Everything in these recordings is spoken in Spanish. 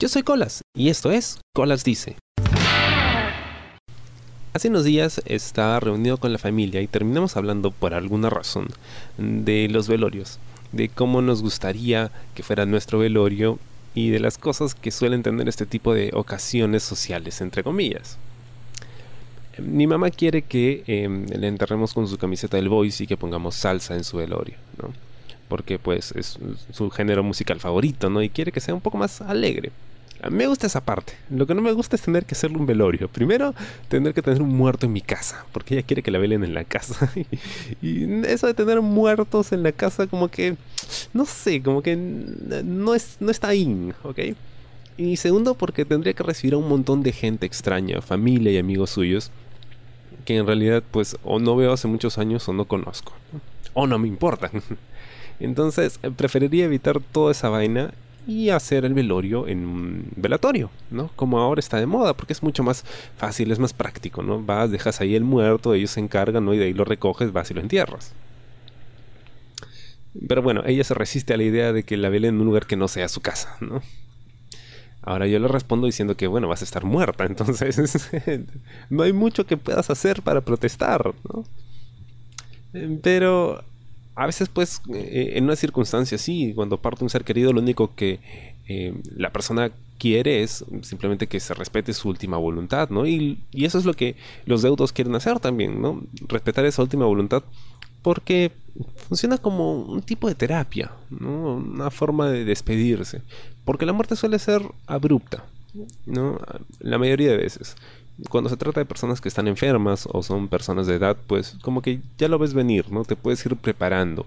Yo soy Colas y esto es Colas Dice. Hace unos días estaba reunido con la familia y terminamos hablando por alguna razón de los velorios, de cómo nos gustaría que fuera nuestro velorio y de las cosas que suelen tener este tipo de ocasiones sociales, entre comillas. Mi mamá quiere que em, le enterremos con su camiseta del Voice y que pongamos salsa en su velorio, ¿no? Porque pues es su género musical favorito, ¿no? Y quiere que sea un poco más alegre. A me gusta esa parte. Lo que no me gusta es tener que hacerle un velorio. Primero, tener que tener un muerto en mi casa, porque ella quiere que la velen en la casa. y eso de tener muertos en la casa, como que, no sé, como que no, es, no está ahí, ¿ok? Y segundo, porque tendría que recibir a un montón de gente extraña, familia y amigos suyos, que en realidad, pues, o no veo hace muchos años o no conozco. O no me importa. Entonces, preferiría evitar toda esa vaina y hacer el velorio en un velatorio, ¿no? Como ahora está de moda, porque es mucho más fácil, es más práctico, ¿no? Vas, dejas ahí el muerto, ellos se encargan, ¿no? Y de ahí lo recoges, vas y lo entierras. Pero bueno, ella se resiste a la idea de que la velen en un lugar que no sea su casa, ¿no? Ahora yo le respondo diciendo que, bueno, vas a estar muerta, entonces no hay mucho que puedas hacer para protestar, ¿no? Pero a veces pues eh, en una circunstancia así, cuando parte un ser querido, lo único que eh, la persona quiere es simplemente que se respete su última voluntad, ¿no? Y, y, eso es lo que los deudos quieren hacer también, ¿no? Respetar esa última voluntad porque funciona como un tipo de terapia, ¿no? Una forma de despedirse, porque la muerte suele ser abrupta, ¿no? La mayoría de veces cuando se trata de personas que están enfermas o son personas de edad, pues como que ya lo ves venir, ¿no? Te puedes ir preparando.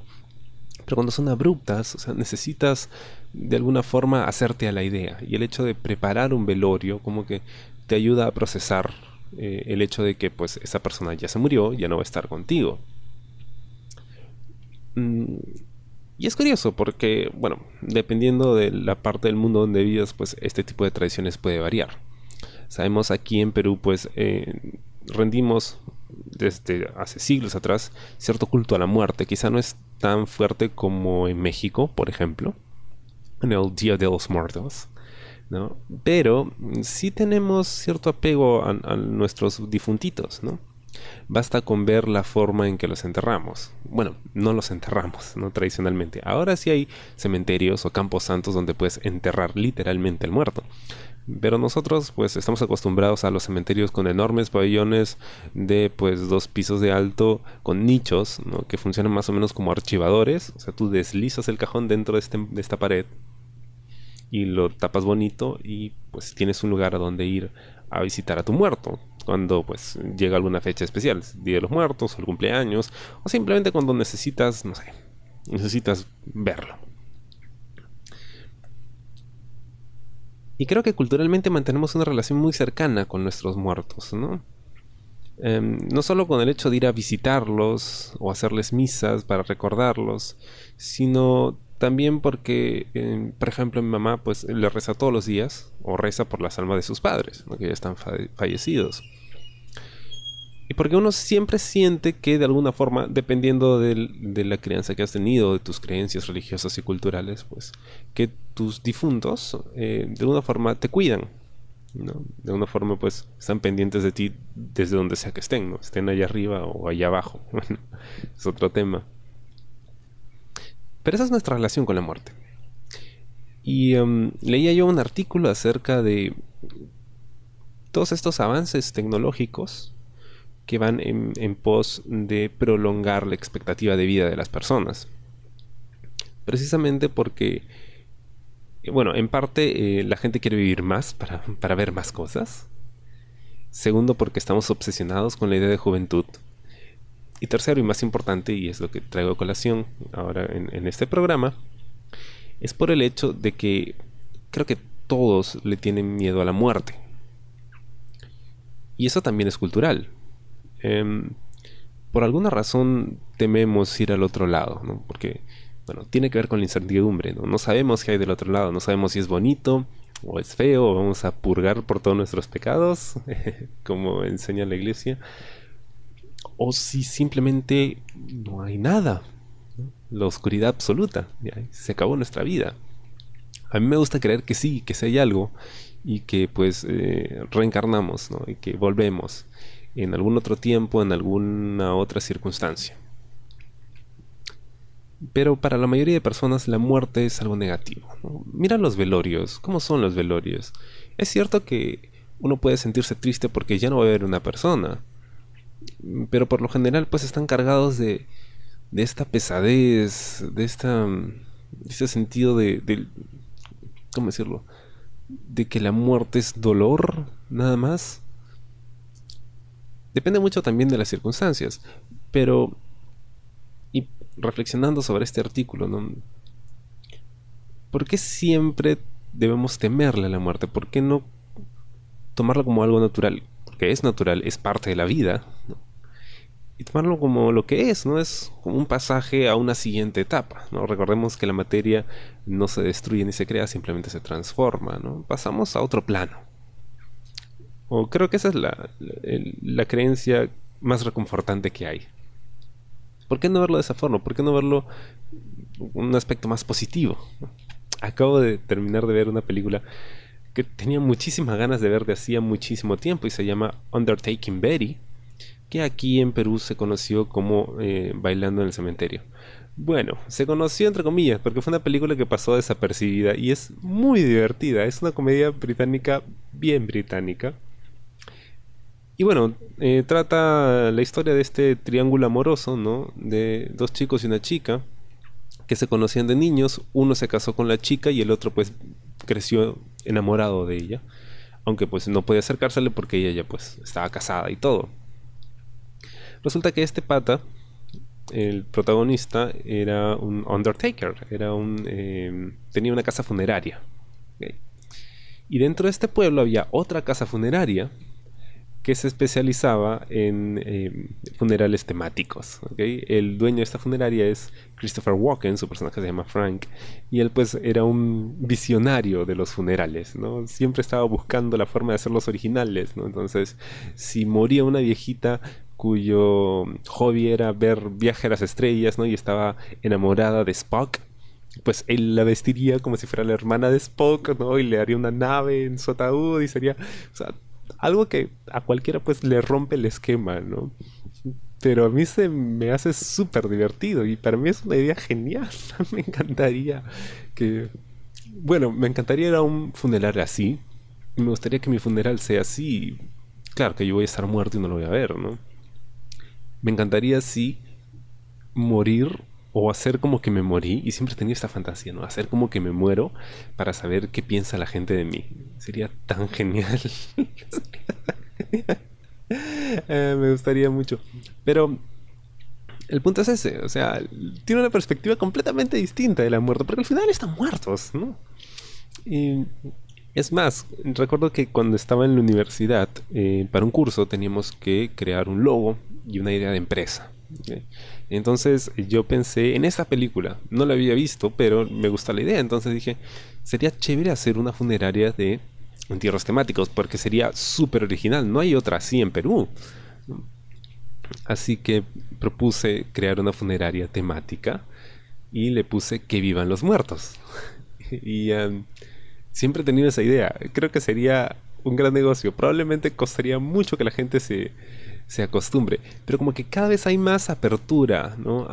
Pero cuando son abruptas, o sea, necesitas de alguna forma hacerte a la idea. Y el hecho de preparar un velorio como que te ayuda a procesar eh, el hecho de que pues esa persona ya se murió, ya no va a estar contigo. Mm, y es curioso porque, bueno, dependiendo de la parte del mundo donde vivas, pues este tipo de tradiciones puede variar. Sabemos aquí en Perú, pues eh, rendimos desde hace siglos atrás cierto culto a la muerte. Quizá no es tan fuerte como en México, por ejemplo, en el Día de los Muertos. ¿no? Pero sí tenemos cierto apego a, nuestros difuntitos, ¿no? Basta con ver la forma en que los enterramos. Bueno, no los enterramos, ¿no? Tradicionalmente. Ahora sí hay cementerios o campos santos donde puedes enterrar literalmente al muerto. Pero nosotros pues estamos acostumbrados a los cementerios con enormes pabellones de pues dos pisos de alto con nichos que funcionan más o menos como archivadores. O sea, tú deslizas el cajón dentro de, este, de esta pared y lo tapas bonito y pues tienes un lugar a donde ir a visitar a tu muerto cuando pues llega alguna fecha especial, Día de los Muertos, o el cumpleaños, o simplemente cuando necesitas, no sé, necesitas verlo. Y creo que culturalmente mantenemos una relación muy cercana con nuestros muertos, ¿no? Em, no solo con el hecho de ir a visitarlos o hacerles misas para recordarlos, sino también porque, em, por ejemplo, mi mamá pues le reza todos los días o reza por las almas de sus padres, que ya están fallecidos. Y porque uno siempre siente que de alguna forma, dependiendo de la crianza que has tenido, de tus creencias religiosas y culturales, pues que tus difuntos eh, de alguna forma te cuidan. ¿no? De alguna forma pues están pendientes de ti desde donde sea que estén, ¿no? estén allá arriba o allá abajo. es otro tema. Pero esa es nuestra relación con la muerte. Y em, leía yo un artículo acerca de todos estos avances tecnológicos que van en, pos de prolongar la expectativa de vida de las personas. Precisamente porque, bueno, en parte eh, la gente quiere vivir más para, para ver más cosas. Segundo, porque estamos obsesionados con la idea de juventud. Y tercero, y más importante, y es lo que traigo a colación ahora en, en, este programa, es por el hecho de que creo que todos le tienen miedo a la muerte. Y eso también es cultural. Em, por alguna razón tememos ir al otro lado, ¿no? Porque, bueno, tiene que ver con la incertidumbre, ¿no? No sabemos qué hay del otro lado, no sabemos si es bonito o es feo, o vamos a purgar por todos nuestros pecados, como enseña la iglesia, o si simplemente no hay nada, la oscuridad absoluta, se acabó nuestra vida. A mí me gusta creer que sí, que sí hay algo y que pues eh, reencarnamos, ¿no? Y que volvemos en algún otro tiempo, en alguna otra circunstancia. Pero para la mayoría de personas la muerte es algo negativo. Mira los velorios, ¿cómo son los velorios? Es cierto que uno puede sentirse triste porque ya no va a haber una persona, pero por lo general pues están cargados de, de esta pesadez, de, esta, este sentido de, de, ¿cómo decirlo? De que la muerte es dolor, nada más. Depende mucho también de las circunstancias, pero y reflexionando sobre este artículo. ¿Por qué siempre debemos temerle a la muerte? ¿Por qué no tomarlo como algo natural? Porque es natural, es parte de la vida, y tomarlo como lo que es, ¿no? Es como un pasaje a una siguiente etapa, ¿no? Recordemos que la materia no se destruye ni se crea, simplemente se transforma, ¿no? Pasamos a otro plano. O creo que esa es la, la, creencia más reconfortante que hay. ¿Por qué no verlo de esa forma? ¿Por qué no verlo un aspecto más positivo? Acabo de terminar de ver una película que tenía muchísimas ganas de ver de hacía muchísimo tiempo y se llama Undertaking Betty, que aquí en Perú se conoció como eh, Bailando en el Cementerio. Bueno, se conoció entre comillas porque fue una película que pasó desapercibida y es muy divertida. Es una comedia británica bien británica y bueno, eh, trata la historia de este triángulo amoroso, ¿no? De dos chicos y una chica que se conocían de niños. Uno se casó con la chica y el otro pues creció enamorado de ella. Aunque pues no podía acercársele porque ella ya pues estaba casada y todo. Resulta que este pata, el protagonista, era un undertaker, era un, eh, tenía una casa funeraria. Y dentro de este pueblo había otra casa funeraria que se especializaba en em, funerales temáticos. El dueño de esta funeraria es Christopher Walken, su personaje se llama Frank, y él pues era un visionario de los funerales, ¿no? Siempre estaba buscando la forma de hacerlos originales, ¿no? Entonces, si moría una viejita cuyo hobby era ver viaje a las estrellas, ¿no? Y estaba enamorada de Spock, pues él la vestiría como si fuera la hermana de Spock, ¿no? Y le haría una nave en su ataúd y sería, algo que a cualquiera pues le rompe el esquema, ¿no? Pero a mí se me hace súper divertido y para mí es una idea genial. me encantaría que... Bueno, me encantaría ir a un funeral así. Me gustaría que mi funeral sea así. Claro que yo voy a estar muerto y no lo voy a ver, ¿no? Me encantaría así morir o hacer como que me morí y siempre tenía esta fantasía, ¿no? Hacer como que me muero para saber qué piensa la gente de mí. Sería tan genial. Eh, me gustaría mucho. Pero el punto es ese, o sea, tiene una perspectiva completamente distinta de la muerte, porque al final están muertos, ¿no? Y es más, recuerdo que cuando estaba en la universidad, eh, para un curso teníamos que crear un logo y una idea de empresa. Entonces yo pensé en esa película, no la había visto, pero me gusta la idea, entonces dije, sería chévere hacer una funeraria de entierros temáticos, porque sería súper original, no hay otra así en Perú. Así que propuse crear una funeraria temática y le puse que vivan los muertos. y um, siempre he tenido esa idea, creo que sería un gran negocio, probablemente costaría mucho que la gente se se acostumbre. Pero como que cada vez hay más apertura ¿no?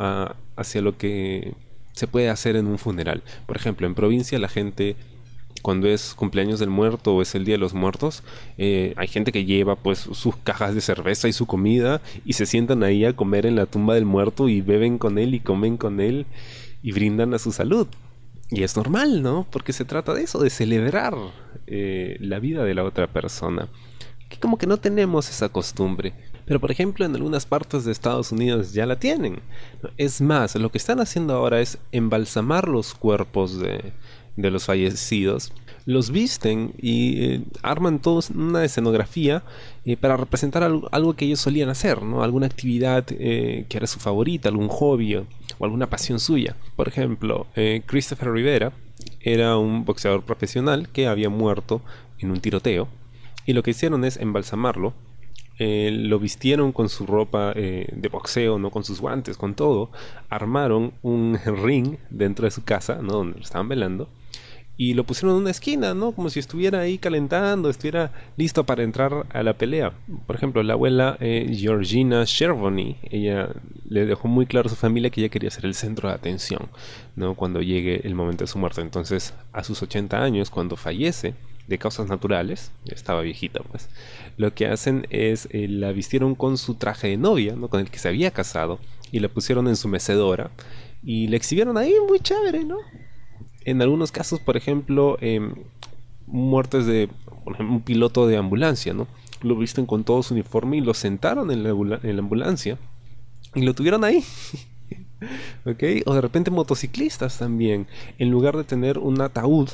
hacia lo que se puede hacer en un funeral. Por ejemplo, en provincia la gente cuando es cumpleaños del muerto o es el día de los muertos, eh, hay gente que lleva pues sus cajas de cerveza y su comida y se sientan ahí a comer en la tumba del muerto y beben con él y comen con él y brindan a su salud. Y es normal, ¿no? Porque se trata de eso, de celebrar eh, la vida de la otra persona. Que como que no tenemos esa costumbre. Pero por ejemplo en algunas partes de Estados Unidos ya la tienen. Es más, lo que están haciendo ahora es embalsamar los cuerpos de, los fallecidos. Los visten y eh, arman todos una escenografía eh, para representar algo, que ellos solían hacer. Alguna actividad eh, que era su favorita, algún hobby o, alguna pasión suya. Por ejemplo, Christopher Rivera era un boxeador profesional que había muerto en un tiroteo y lo que hicieron es embalsamarlo eh, lo vistieron con su ropa eh, de boxeo, no con sus guantes, con todo, armaron un ring dentro de su casa, ¿no? donde estaban velando, y lo pusieron en una esquina, ¿no? Como si estuviera ahí calentando, estuviera listo para entrar a la pelea. Por ejemplo, la abuela eh, Georgina Chervony, ella le dejó muy claro a su familia que ella quería ser el centro de atención, ¿no? Cuando llegue el momento de su muerte. Entonces, a sus 80 años, cuando fallece, de causas naturales, estaba viejita pues, lo que hacen es eh, la vistieron con su traje de novia, ¿no? con el que se había casado, y la pusieron en su mecedora y la exhibieron ahí muy chévere, ¿no? en algunos casos, por ejemplo, em, muertes de un piloto de ambulancia, ¿no? Lo visten con todo su uniforme y lo sentaron en la, ambulancia y lo tuvieron ahí. ¿Ok? O de repente motociclistas también, en lugar de tener un ataúd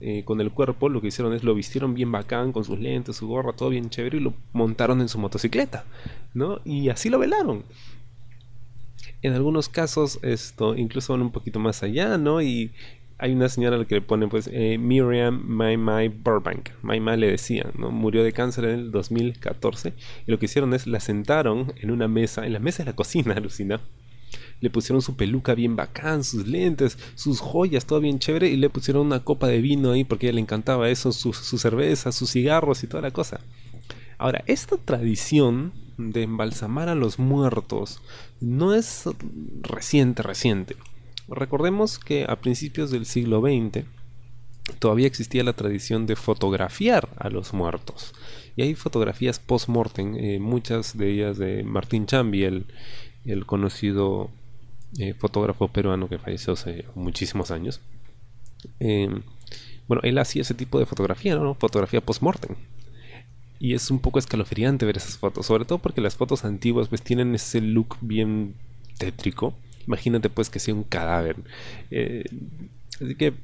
eh, con el cuerpo, lo que hicieron es lo vistieron bien bacán, con sus lentes, su gorra, todo bien chévere, y lo montaron en su motocicleta, ¿no? Y así lo velaron. En algunos casos, esto incluso van un poquito más allá, ¿no? Y hay una señora a la que le ponen pues eh, Miriam Mai Mai Burbank. Mai Mai le decía, ¿no? Murió de cáncer en el 2014 y lo que hicieron es la sentaron en una mesa, en la mesa de la cocina, alucina. Le pusieron su peluca bien bacán, sus lentes, sus joyas, todo bien chévere y le pusieron una copa de vino ahí porque a ella le encantaba eso, su, su cerveza, sus cigarros y toda la cosa. Ahora, esta tradición de embalsamar a los muertos no es reciente, reciente. Recordemos que a principios del siglo XX todavía existía la tradición de fotografiar a los muertos. Y hay fotografías post-mortem, eh, muchas de ellas de Martín Chambi, el, conocido eh, fotógrafo peruano que falleció hace muchísimos años. Em, bueno, él hacía ese tipo de fotografía, ¿no? Fotografía post-mortem. Y es un poco escalofriante ver esas fotos, sobre todo porque las fotos antiguas pues tienen ese look bien tétrico Imagínate pues que sea un cadáver. Eh, así que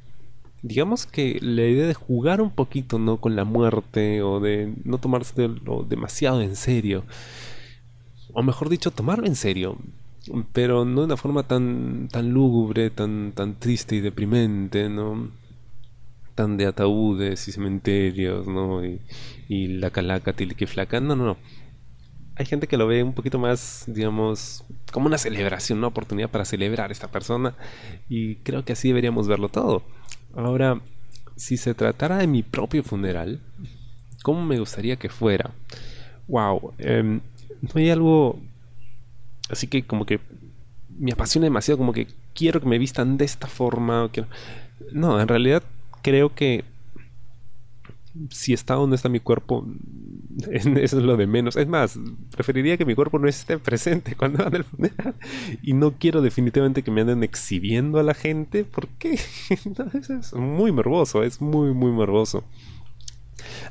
digamos que la idea de jugar un poquito no con la muerte o de no tomarse demasiado en serio o mejor dicho tomarlo en serio pero no de una forma tan tan lúgubre tan tan triste y deprimente no tan de ataúdes y cementerios no y, la calaca flaca no no no hay gente que lo ve un poquito más, digamos, como una celebración, una oportunidad para celebrar a esta persona. Y creo que así deberíamos verlo todo. Ahora, si se tratara de mi propio funeral, ¿cómo me gustaría que fuera? Wow, em, no hay algo así que como que me apasiona demasiado, como que quiero que me vistan de esta forma. No, en realidad creo que si está donde está mi cuerpo, es lo de menos. Es más, preferiría que mi cuerpo no esté presente cuando van al funeral. Y no quiero definitivamente que me anden exhibiendo a la gente, porque es muy morboso, es muy, muy morboso.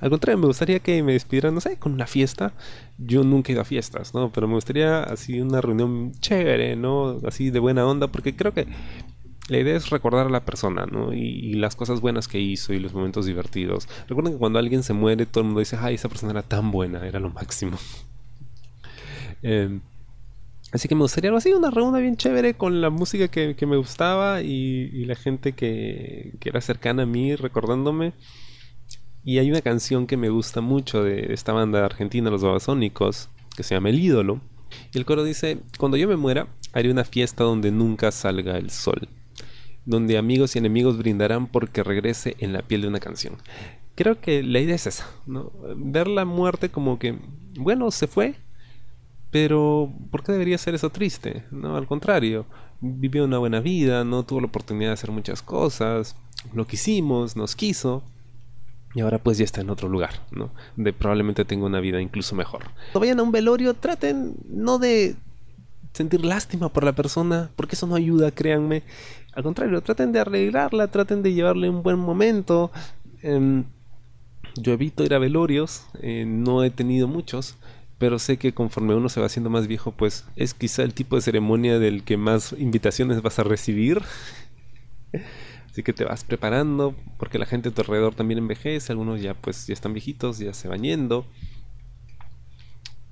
Al contrario, me gustaría que me despidieran, no sé, con una fiesta. Yo nunca he ido a fiestas, ¿no? Pero me gustaría así una reunión chévere, ¿no? Así de buena onda, porque creo que la idea es recordar a la persona, ¿no? Y, las cosas buenas que hizo y los momentos divertidos. Recuerden que cuando alguien se muere, todo el mundo dice, ay, esa persona era tan buena, era lo máximo. Em, así que me gustaría algo así, una reunión bien chévere con la música que, me gustaba y, la gente que, era cercana a mí recordándome. Y hay una canción que me gusta mucho de esta banda argentina, Los Babasónicos, que se llama El ídolo. Y el coro dice, cuando yo me muera, haré una fiesta donde nunca salga el sol donde amigos y enemigos brindarán porque regrese en la piel de una canción. Creo que la idea es esa, ¿no? Ver la muerte como que, bueno, se fue, pero ¿por qué debería ser eso triste? No, al contrario, vivió una buena vida, no tuvo la oportunidad de hacer muchas cosas, lo quisimos, nos quiso, y ahora pues ya está en otro lugar, ¿no? De probablemente tenga una vida incluso mejor. Cuando vayan a un velorio, traten no de sentir lástima por la persona, porque eso no ayuda, créanme. Al contrario, traten de arreglarla, traten de llevarle un buen momento. Em, yo evito ir a velorios, eh, no he tenido muchos, pero sé que conforme uno se va haciendo más viejo, pues es quizá el tipo de ceremonia del que más invitaciones vas a recibir. Así que te vas preparando, porque la gente a tu alrededor también envejece, algunos ya pues ya están viejitos, ya se van yendo.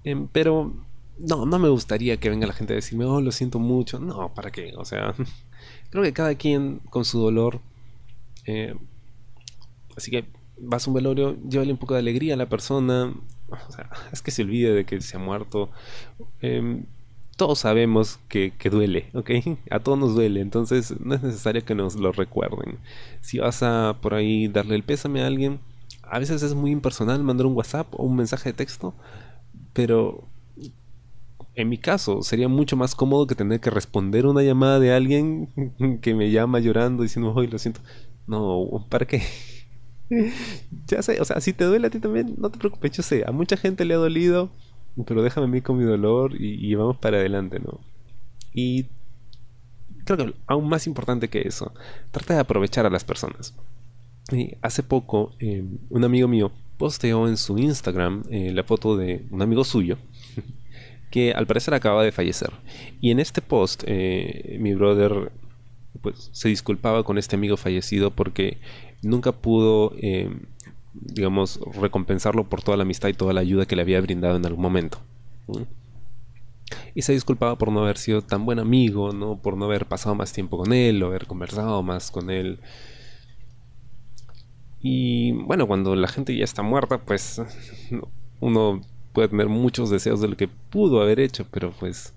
Em, pero no, no me gustaría que venga la gente a decirme, oh, lo siento mucho. No, ¿para qué? O sea, creo que cada quien con su dolor. Eh, así que vas a un velorio, llévale un poco de alegría a la persona. O sea, es que se olvide de que se ha muerto. Em, todos sabemos que, que, duele, ¿ok? A todos nos duele, entonces no es necesario que nos lo recuerden. Si vas a por ahí darle el pésame a alguien, a veces es muy impersonal mandar un WhatsApp o un mensaje de texto, pero en mi caso sería mucho más cómodo que tener que responder una llamada de alguien que me llama llorando diciendo, hoy lo siento. No, ¿para qué? ya sé, o sea, si te duele a ti también, no te preocupes, yo sé, a mucha gente le ha dolido, pero déjame a mí con mi dolor y, vamos para adelante, ¿no? Y creo que aún más importante que eso, trata de aprovechar a las personas. Hace poco, eh, un amigo mío posteó en su Instagram eh, la foto de un amigo suyo que al parecer acaba de fallecer. Y en este post, eh, mi brother pues se disculpaba con este amigo fallecido porque nunca pudo, eh, digamos, recompensarlo por toda la amistad y toda la ayuda que le había brindado en algún momento. Y se disculpaba por no haber sido tan buen amigo, ¿no? Por no haber pasado más tiempo con él, o haber conversado más con él. Y bueno, cuando la gente ya está muerta, pues uno puede tener muchos deseos de lo que pudo haber hecho, pero pues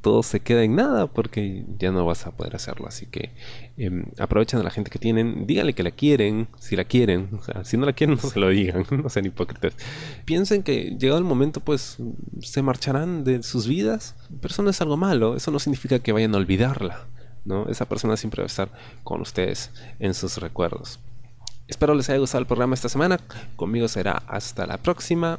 todo se queda en nada porque ya no vas a poder hacerlo. Así que eh, aprovechen a la gente que tienen, díganle que la quieren, si la quieren. Si no la quieren, no se lo digan, no sean hipócritas. Piensen que llegado el momento, pues se marcharán de sus vidas, pero eso no es algo malo, eso no significa que vayan a olvidarla. ¿no? Esa persona siempre va a estar con ustedes en sus recuerdos. Espero les haya gustado el programa esta semana. Conmigo será hasta la próxima.